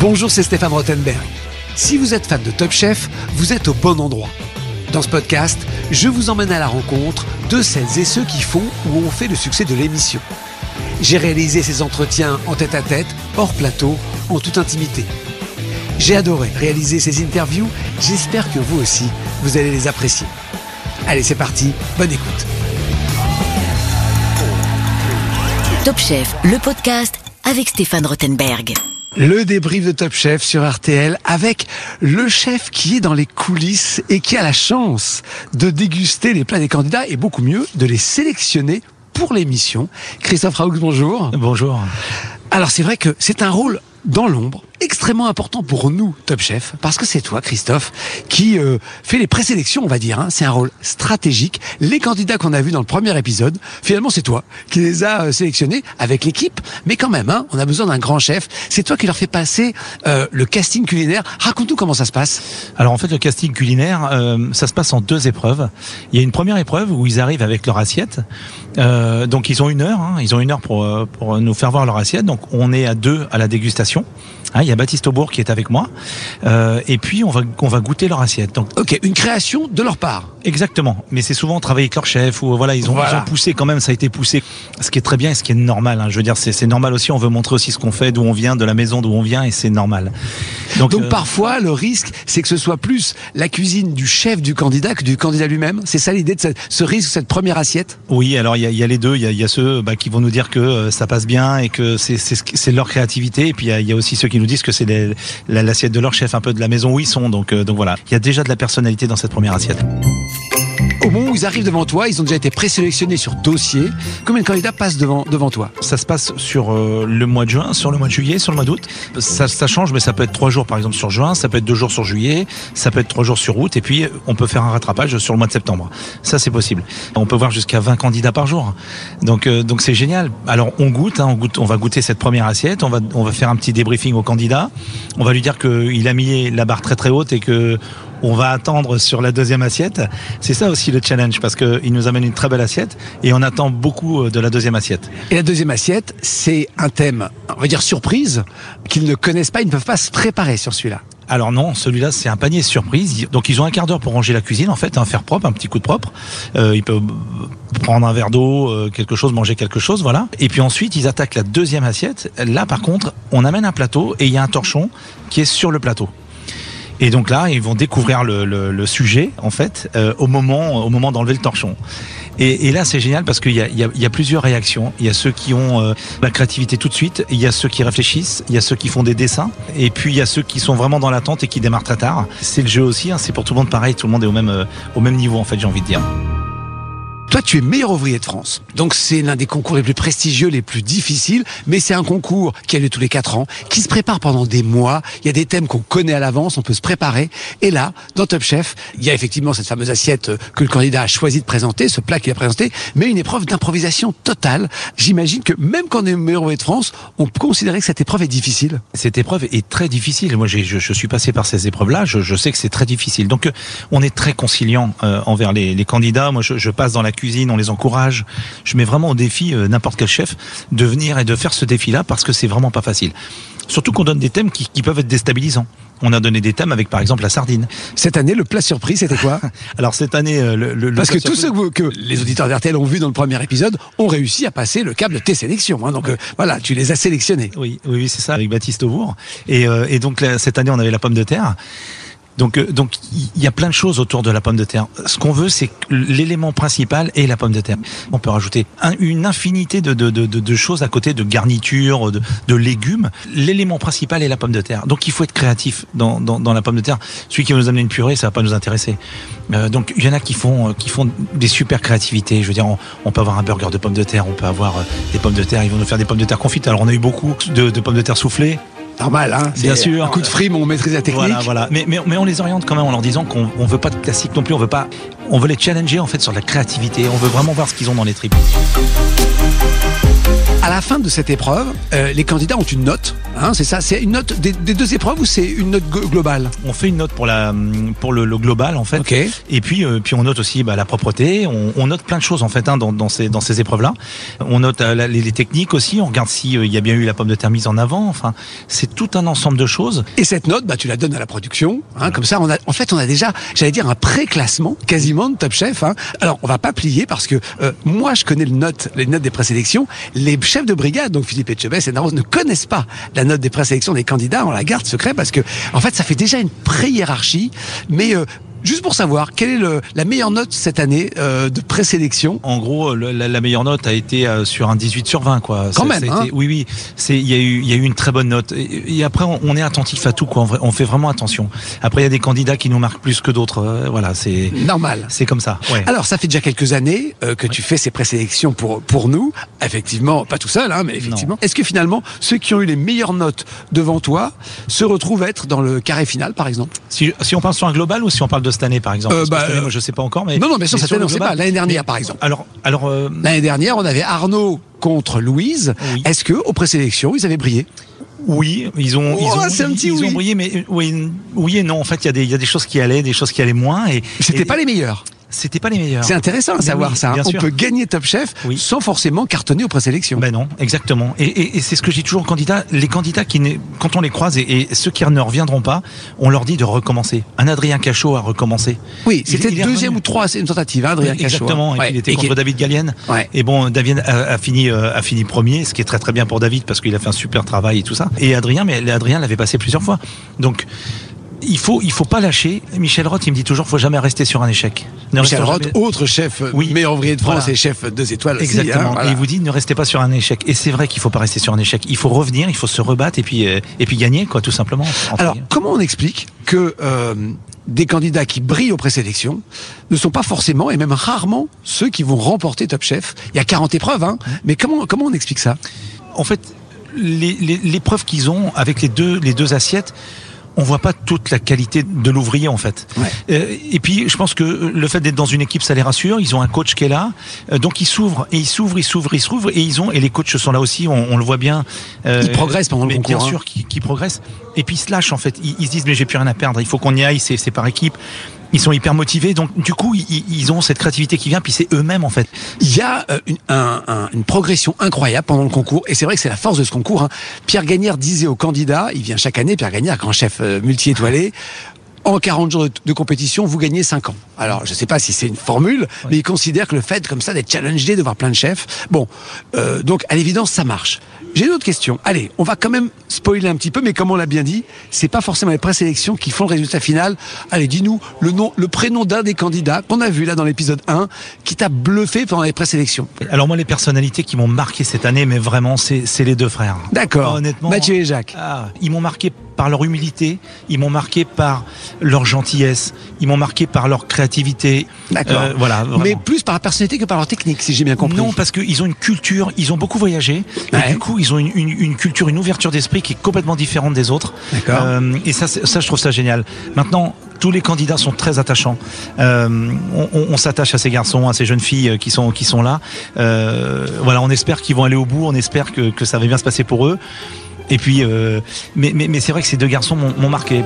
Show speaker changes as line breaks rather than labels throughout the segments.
Bonjour, c'est Stéphane Rothenberg. Si vous êtes fan de Top Chef, vous êtes au bon endroit. Dans ce podcast, je vous emmène à la rencontre de celles et ceux qui font ou ont fait le succès de l'émission. J'ai réalisé ces entretiens en tête à tête, hors plateau, en toute intimité. J'ai adoré réaliser ces interviews, j'espère que vous aussi, vous allez les apprécier. Allez, c'est parti, bonne écoute.
Top Chef, le podcast avec Stéphane Rothenberg.
Le débrief de Top Chef sur RTL avec le chef qui est dans les coulisses et qui a la chance de déguster les plats des candidats et beaucoup mieux de les sélectionner pour l'émission. Christophe Raoux, bonjour.
Bonjour.
Alors c'est vrai que c'est un rôle dans l'ombre, extrêmement important pour nous, Top Chef, parce que c'est toi, Christophe, qui euh, fait les présélections, on va dire. Hein. C'est un rôle stratégique. Les candidats qu'on a vus dans le premier épisode, finalement, c'est toi qui les as euh, sélectionnés avec l'équipe. Mais quand même, hein, on a besoin d'un grand chef. C'est toi qui leur fais passer euh, le casting culinaire. Raconte-nous comment ça se passe.
Alors en fait, le casting culinaire, ça se passe en deux épreuves. Il y a une première épreuve où ils arrivent avec leur assiette. donc ils ont une heure. Hein. ils ont une heure pour, pour nous faire voir leur assiette. Donc on est à deux à la dégustation. Ah, il y a Baptiste Aubourg qui est avec moi. Euh, et puis, on va, on va goûter leur assiette. Donc,
ok, une création de leur part.
Exactement. Mais c'est souvent travailler avec leur chef ou voilà, ils ont, ils ont, poussé quand même, ça a été poussé. Ce qui est très bien et ce qui est normal. Hein. Je veux dire, c'est normal aussi. On veut montrer aussi ce qu'on fait, d'où on vient, de la maison d'où on vient et c'est normal.
Donc, Donc euh, parfois, le risque, c'est que ce soit plus la cuisine du chef du candidat que du candidat lui-même. C'est ça l'idée de cette, ce risque, cette première assiette?
Oui, alors il y a, y a, les deux. Il y a, y a, ceux bah, qui vont nous dire que euh, ça passe bien et que c'est leur créativité. Et puis il y, y a, aussi ceux qui nous disent que c'est l'assiette de leur chef, un peu de la maison où ils sont. Donc, euh, donc voilà, il y a déjà de la personnalité dans cette première assiette.
Au moment où ils arrivent devant toi, ils ont déjà été présélectionnés sur dossier. Combien de candidats passent devant, toi?
Ça se passe sur euh, le mois de juin, sur le mois de juillet, sur le mois d'août. Ça, change, mais ça peut être trois jours par exemple sur juin, ça peut être deux jours sur juillet, ça peut être trois jours sur août, et puis on peut faire un rattrapage sur le mois de septembre. Ça c'est possible. On peut voir jusqu'à 20 candidats par jour. Donc euh, c'est génial. Alors on goûte, hein, on goûte, on va goûter cette première assiette, on va on va faire un petit débriefing au candidat. On va lui dire qu'il a mis la barre très très haute et que on va attendre sur la deuxième assiette. C'est ça aussi le challenge parce qu'il nous amène une très belle assiette et on attend beaucoup euh, de la deuxième assiette.
Et la deuxième assiette, c'est un thème, on va dire surprise, qu'ils ne connaissent pas, ils ne peuvent pas se préparer sur celui-là.
Alors non, celui-là c'est un panier surprise. Donc ils ont un quart d'heure pour ranger la cuisine en fait, un faire propre, un petit coup de propre. Euh, ils peuvent prendre un verre d'eau, euh, quelque chose, manger quelque chose, voilà. Et puis ensuite ils attaquent la deuxième assiette. Là par contre, on amène un plateau et il y a un torchon qui est sur le plateau. Et donc là, ils vont découvrir le, sujet en fait euh, au moment au moment d'enlever le torchon. Et, là, c'est génial parce qu'il y a plusieurs réactions. Il y a ceux qui ont euh, la créativité tout de suite, il y a ceux qui réfléchissent, il y a ceux qui font des dessins, et puis il y a ceux qui sont vraiment dans l'attente et qui démarrent très tard. C'est le jeu aussi. Hein, c'est pour tout le monde pareil. Tout le monde est au même euh, au même niveau en fait. J'ai envie de dire.
Toi, tu es meilleur ouvrier de France. Donc, c'est l'un des concours les plus prestigieux, les plus difficiles. Mais c'est un concours qui a lieu tous les quatre ans, qui se prépare pendant des mois. Il y a des thèmes qu'on connaît à l'avance, on peut se préparer. Et là, dans Top Chef, il y a effectivement cette fameuse assiette que le candidat a choisi de présenter, ce plat qu'il a présenté, mais une épreuve d'improvisation totale. J'imagine que même quand on est meilleur ouvrier de France, on peut considérer que cette épreuve est difficile.
Cette épreuve est très difficile. Moi, je, suis passé par ces épreuves-là. Je, sais que c'est très difficile. Donc, on est très conciliant euh, envers les, candidats. Moi, je, passe dans la cuisine, on les encourage. Je mets vraiment au défi euh, n'importe quel chef de venir et de faire ce défi-là parce que c'est vraiment pas facile. Surtout qu'on donne des thèmes qui, qui, peuvent être déstabilisants. On a donné des thèmes avec par exemple la sardine.
Cette année, le plat surprise, c'était quoi?
Alors cette année, euh, le, le
parce que tous ceux que, que, les auditeurs d'RTL ont vu dans le premier épisode ont réussi à passer le câble de tes sélections. Hein. Donc euh, voilà, tu les as sélectionnés.
Oui, oui, oui c'est ça avec Baptiste Aubourg. Et, euh, et donc là, cette année, on avait la pomme de terre. Donc, euh, donc il y a plein de choses autour de la pomme de terre. Ce qu'on veut, c'est que l'élément principal est la pomme de terre. On peut rajouter un, une infinité de, choses à côté, de garnitures, de, légumes. L'élément principal est la pomme de terre. Donc, il faut être créatif dans, la pomme de terre. Celui qui va nous amener une purée, ça va pas nous intéresser. Euh, donc, il y en a qui font, qui font des super créativités. Je veux dire, on, peut avoir un burger de pommes de terre, on peut avoir euh, des pommes de terre. Ils vont nous faire des pommes de terre confites. Alors, on a eu beaucoup de pommes de terre soufflées
normal, hein
Bien sûr.
Un coup de frime, on maîtrise la technique.
Voilà, voilà. Mais, mais, mais, on les oriente quand même en leur disant qu'on on veut pas de classique non plus. On veut pas. On veut les challenger en fait sur la créativité. On veut vraiment voir ce qu'ils ont dans les tripes.
À la fin de cette épreuve, euh, les candidats ont une note. Hein, c'est ça. C'est une note des, des deux épreuves ou c'est une note globale?
On fait une note pour la pour le, le global en fait. Et puis euh, puis on note aussi bah, la propreté. On, on note plein de choses en fait hein, dans, dans ces dans ces épreuves là. On note euh, les, les techniques aussi. On regarde si il y a bien eu la pomme de terre mise en avant. Enfin, c'est tout un ensemble de choses.
Et cette note, bah, tu la donnes à la production. Hein, comme ça, on a, en fait, on a déjà, j'allais dire, un pré-classement quasiment de Top Chef. Hein. Alors, on va pas plier parce que euh, moi, je connais le note, les notes des présélections. Les chefs de brigade, donc Philippe Etchebest et Naros, ne connaissent pas la note des présélections des candidats. On la garde secret parce que, en fait, ça fait déjà une pré-hiérarchie. Mais euh, juste pour savoir, quelle est le, la meilleure note cette année euh, de présélection?
En gros, le- la, la meilleure note a été euh, sur un 18 sur 20 quoi.
Quand même, hein?
oui oui, il y a eu y a eu une très bonne note. Et, et après on, on est attentif à tout quoi. On, on fait vraiment attention. Après il y a des candidats qui nous marquent plus que d'autres. Euh, voilà, c'est
Normal.
c'est comme ça. Ouais.
Alors, ça fait déjà quelques années euh, que tu fais ces présélections pour pour nous. Effectivement, pas tout seul, hein, mais effectivement. Est-ce que finalement, ceux qui ont eu les meilleures notes devant toi se retrouvent être dans le carré final, par exemple?
Si, si on parle sur un global ou si on parle de cette année par exemple
Euh, bah,
cette année,
euh,
moi je sais pas encore mais
Non, non,
mais
cette
sur
année,
le
on sait
global-
pas. L'année dernière,
mais-
par exemple.
Alors alors euh,
L'année dernière, on avait Arnaud contre Louise.
Oui.
Est-ce que aux présélections, ils avaient brillé?
Oui, ils ont
Oh,
ils ont
c'est un petit
ils
oui.
ont brillé mais oui oui et non en fait il y a des il y a des choses qui allaient, des choses qui allaient moins et
C'était pas les meilleurs.
C'était pas les meilleurs.
C'est intéressant à savoir
oui,
ça. hein. On
sûr.
peut gagner Top Chef
Oui.
sans forcément cartonner aux présélections.
Ben non, exactement. Et, et- et c'est ce que je dis toujours aux candidats. Les candidats qui, ne- quand on les croise et, et ceux qui ne reviendront pas, on leur dit de recommencer. Un Adrien Cachot a recommencé.
oui, c'était deuxième ou troisième tentative, hein, Adrien Cachot.
Exactement. Et
Ouais.
puis il était contre David Gallienne.
Ouais.
Et bon, David a, a fini euh, a fini premier, ce qui est très très bien pour David parce qu'il a fait un super travail et tout ça. Et Adrien, mais Adrien l'avait passé plusieurs fois. Donc il faut il faut pas lâcher. Michel Roth, il me dit toujours, faut jamais rester sur un échec. Ne
Michel Roth,
jamais-
autre chef,
Oui.
meilleur ouvrier de France
Voilà.
et chef deux étoiles aussi.
Exactement.
hein, voilà.
Et il vous dit ne restez pas sur un échec. Et c'est vrai qu'il faut pas rester sur un échec. Il faut revenir, il faut se rebattre et puis euh, et puis gagner quoi, tout simplement.
Alors,
guillemets.
comment on explique que euh, des candidats qui brillent aux présélections ne sont pas forcément, et même rarement, ceux qui vont remporter Top Chef? Il y a 40 épreuves, hein, mais comment, comment on explique ça?
En fait, les, les, les qu'ils ont avec les deux les deux assiettes. On voit pas toute la qualité de l'ouvrier en fait.
Ouais.
Euh, et puis je pense que le fait d'être dans une équipe, ça les rassure. Ils ont un coach qui est là, Euh, donc ils s'ouvrent et ils s'ouvrent, ils s'ouvrent, ils s'ouvrent et ils ont et les coachs sont là aussi. On, on le voit bien. Euh,
Ils progressent pendant le concours,
Bien
hein.
sûr, qui, qui progressent. Et puis ils se lâchent en fait. Ils, ils se disent mais j'ai plus rien à perdre. Il faut qu'on y aille. C'est par équipe. Ils sont hyper motivés. Donc du coup, ils, ils ont cette créativité qui vient. Puis c'est eux-mêmes en fait.
Il y a euh, une, un- un- une progression incroyable pendant le concours, et c'est vrai que c'est la force de ce concours. hein. Pierre Gagnère disait aux candidats, il vient chaque année, Pierre Gagnère, grand chef euh, multi-étoilé, en 40 jours de, de compétition, vous gagnez 5 ans. Alors, je sais pas si c'est une formule, mais il considère que le fait comme ça d'être challengé, de voir plein de chefs, bon, euh, donc à l'évidence, ça marche. J'ai une autre question. Allez, on va quand même spoiler un petit peu, mais comme on l'a bien dit, c'est pas forcément les présélections qui font le résultat final. Allez, dis-nous le nom, le prénom d'un des candidats qu'on a vu là dans l'épisode 1, qui t'a bluffé pendant les présélections.
Alors moi, les personnalités qui m'ont marqué cette année, mais vraiment, c'est c'est les deux frères.
D'accord.
Honnêtement,
Mathieu et Jacques.
Ah, ils m'ont marqué par leur humilité, ils m'ont marqué par leur gentillesse, ils m'ont marqué par leur créativité.
D'accord.
Euh, voilà. vraiment.
Mais plus par la personnalité que par leur technique, si j'ai bien compris.
Non, parce qu'ils ont une culture, ils ont beaucoup voyagé,
Ouais.
et du coup, ils ont une, une- une culture, une ouverture d'esprit qui est complètement différente des autres.
D'accord.
Euh, et ça, ça, je trouve ça génial. Maintenant, tous les candidats sont très attachants. Euh, on on- on s'attache à ces garçons, à ces jeunes filles qui sont qui sont là. Euh, voilà, on espère qu'ils vont aller au bout, on espère que, que ça va bien se passer pour eux. Et puis, euh, mais, mais, mais c'est vrai que ces deux garçons m'ont marqué.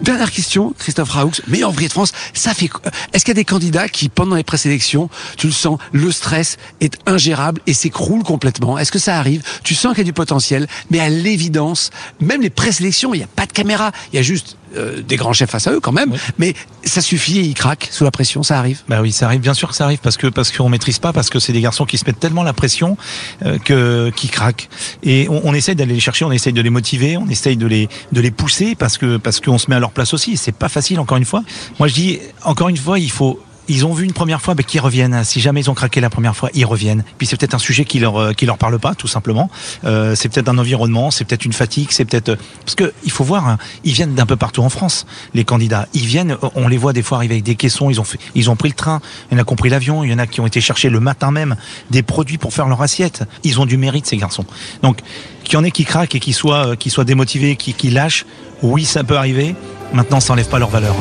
Dernière question, Christophe Raoux, meilleur ouvrier de France. Ça fait. quoi Est-ce qu'il y a des candidats qui, pendant les présélections, tu le sens, le stress est ingérable et s'écroule complètement? Est-ce que ça arrive? Tu sens qu'il y a du potentiel, mais à l'évidence, même les présélections, il n'y a pas de caméra, il y a juste euh, des grands chefs face à eux quand même,
Oui.
mais ça suffit et ils craquent sous la pression, ça arrive.
Bah oui, ça arrive, bien sûr que ça arrive parce que parce qu'on maîtrise pas, parce que c'est des garçons qui se mettent tellement la pression euh, que qui craquent. Et on, on essaye d'aller les chercher, on essaye de les motiver, on essaye de les de les pousser parce que parce qu'on se met à leur place aussi. C'est pas facile encore une fois. Moi je dis encore une fois, il faut ils ont vu une première fois, ben, qu'ils reviennent. Si jamais ils ont craqué la première fois, ils reviennent. Puis c'est peut-être un sujet qui leur euh, qui leur parle pas, tout simplement. Euh, c'est peut-être un environnement, c'est peut-être une fatigue, c'est peut-être euh, parce que il faut voir, hein, ils viennent d'un peu partout en France. Les candidats, ils viennent, on les voit des fois arriver avec des caissons. Ils ont ils ont pris le train. Il y en a qui ont pris l'avion. Il y en a qui ont été chercher le matin même des produits pour faire leur assiette. Ils ont du mérite ces garçons. Donc qu'il y en ait qui craquent et qui soient qui soient démotivés, qui qui lâchent. Oui, ça peut arriver. Maintenant, ça enlève pas leur valeur.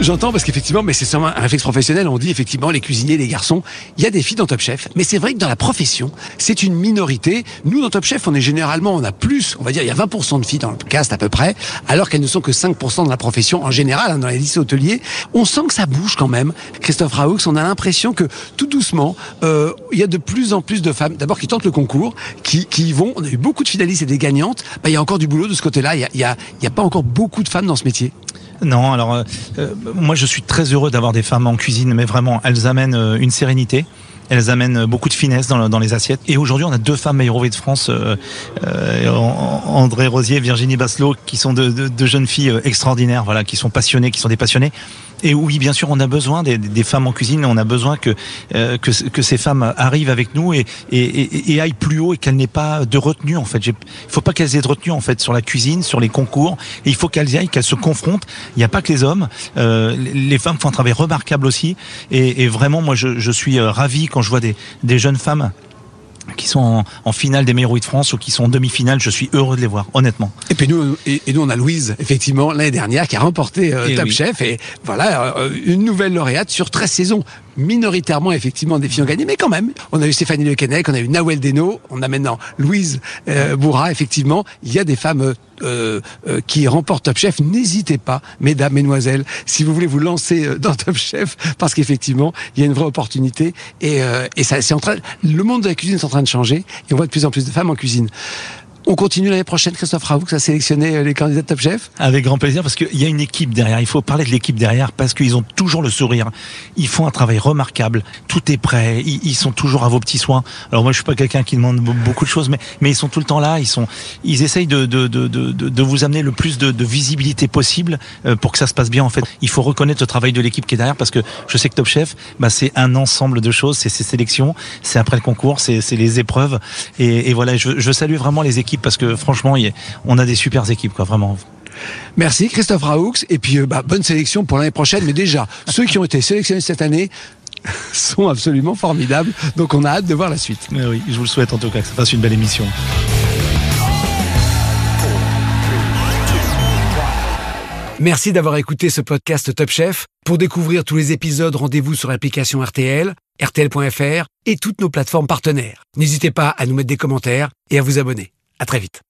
J'entends parce qu'effectivement, mais c'est seulement un réflexe professionnel. On dit effectivement les cuisiniers, les garçons. Il y a des filles dans Top Chef, mais c'est vrai que dans la profession, c'est une minorité. Nous, dans Top Chef, on est généralement, on a plus, on va dire, il y a 20% de filles dans le cast à peu près, alors qu'elles ne sont que 5% dans la profession en général, hein, dans les lycées hôteliers. On sent que ça bouge quand même. Christophe Raoux, on a l'impression que tout doucement, euh, il y a de plus en plus de femmes, d'abord qui tentent le concours, qui, qui y vont. On a eu beaucoup de finalistes et des gagnantes. Bah, il y a encore du boulot de ce côté-là. Il y a, y a, a pas encore beaucoup de femmes dans ce métier.
Non, alors euh, euh, moi je suis très heureux d'avoir des femmes en cuisine, mais vraiment elles amènent euh, une sérénité. Elles amènent beaucoup de finesse dans, le- dans les assiettes. Et aujourd'hui, on a deux femmes meilleures de France, euh, euh, André Rosier Virginie Basselot, qui sont de, de- jeunes filles euh, extraordinaires, voilà, qui sont passionnées, qui sont des passionnées. Et oui, bien sûr, on a besoin des, des femmes en cuisine. On a besoin que euh, que, que ces femmes arrivent avec nous et, et, et, aillent plus haut et qu'elles n'aient pas de retenue. En fait, il faut pas qu'elles aient de retenue en fait sur la cuisine, sur les concours. Et il faut qu'elles aillent, qu'elles se confrontent. Il n'y a pas que les hommes. Euh, les- femmes font un travail remarquable aussi. Et, et vraiment, moi, je, je suis euh, ravi quand je vois des, des jeunes femmes qui sont en, en finale des meilleurs oui de France ou qui sont en demi-finale. Je suis heureux de les voir, honnêtement.
Et puis nous, et, et nous on a Louise, effectivement, l'année dernière, qui a remporté euh,
Et
Top
oui.
Chef. Et voilà, euh, une nouvelle lauréate sur 13 saisons. Minoritairement, effectivement, des filles ont gagné, mais quand même. On a eu Stéphanie Le Keinec, on a eu Nawel Deno, on a maintenant Louise euh, Bourra, effectivement. Il y a des femmes euh, euh, qui remportent Top Chef. N'hésitez pas, mesdames, mesdemoiselles, si vous voulez vous lancer euh, dans Top Chef, parce qu'effectivement, il y a une vraie opportunité. Et, euh, et ça, c'est en train, le monde de la cuisine est en train de changer, et on voit de plus en plus de femmes en cuisine. On continue l'année prochaine, Christophe Raoux, a sélectionné euh, les candidats de Top Chef.
Avec grand plaisir, parce qu'il y a une équipe derrière. Il faut parler de l'équipe derrière, parce qu'ils ont toujours le sourire. Ils font un travail remarquable. Tout est prêt. Ils, sont toujours à vos petits soins. Alors moi, je suis pas quelqu'un qui demande be- beaucoup de choses, mais, ils sont tout le temps là. Ils sont, ils essayent de, de, de, de, de- vous amener le plus de, visibilité possible euh, pour que ça se passe bien. En fait, il faut reconnaître le travail de l'équipe qui est derrière, parce que je sais que Top Chef, bah, c'est un ensemble de choses. C'est ces sélections, c'est après le concours, c'est les épreuves. Et, voilà, je salue vraiment les équipes parce que franchement, il y a- on a des super équipes, quoi, vraiment.
Merci Christophe Raoux et puis euh, bah, bonne sélection pour l'année prochaine. Mais déjà, ceux qui ont été sélectionnés cette année sont absolument formidables. Donc on a hâte de voir la suite.
Mais oui, je vous le souhaite en tout cas que ça fasse une belle émission.
Merci d'avoir écouté ce podcast Top Chef. Pour découvrir tous les épisodes, rendez-vous sur l'application RTL, RTL.fr et toutes nos plateformes partenaires. N'hésitez pas à nous mettre des commentaires et à vous abonner. À très vite.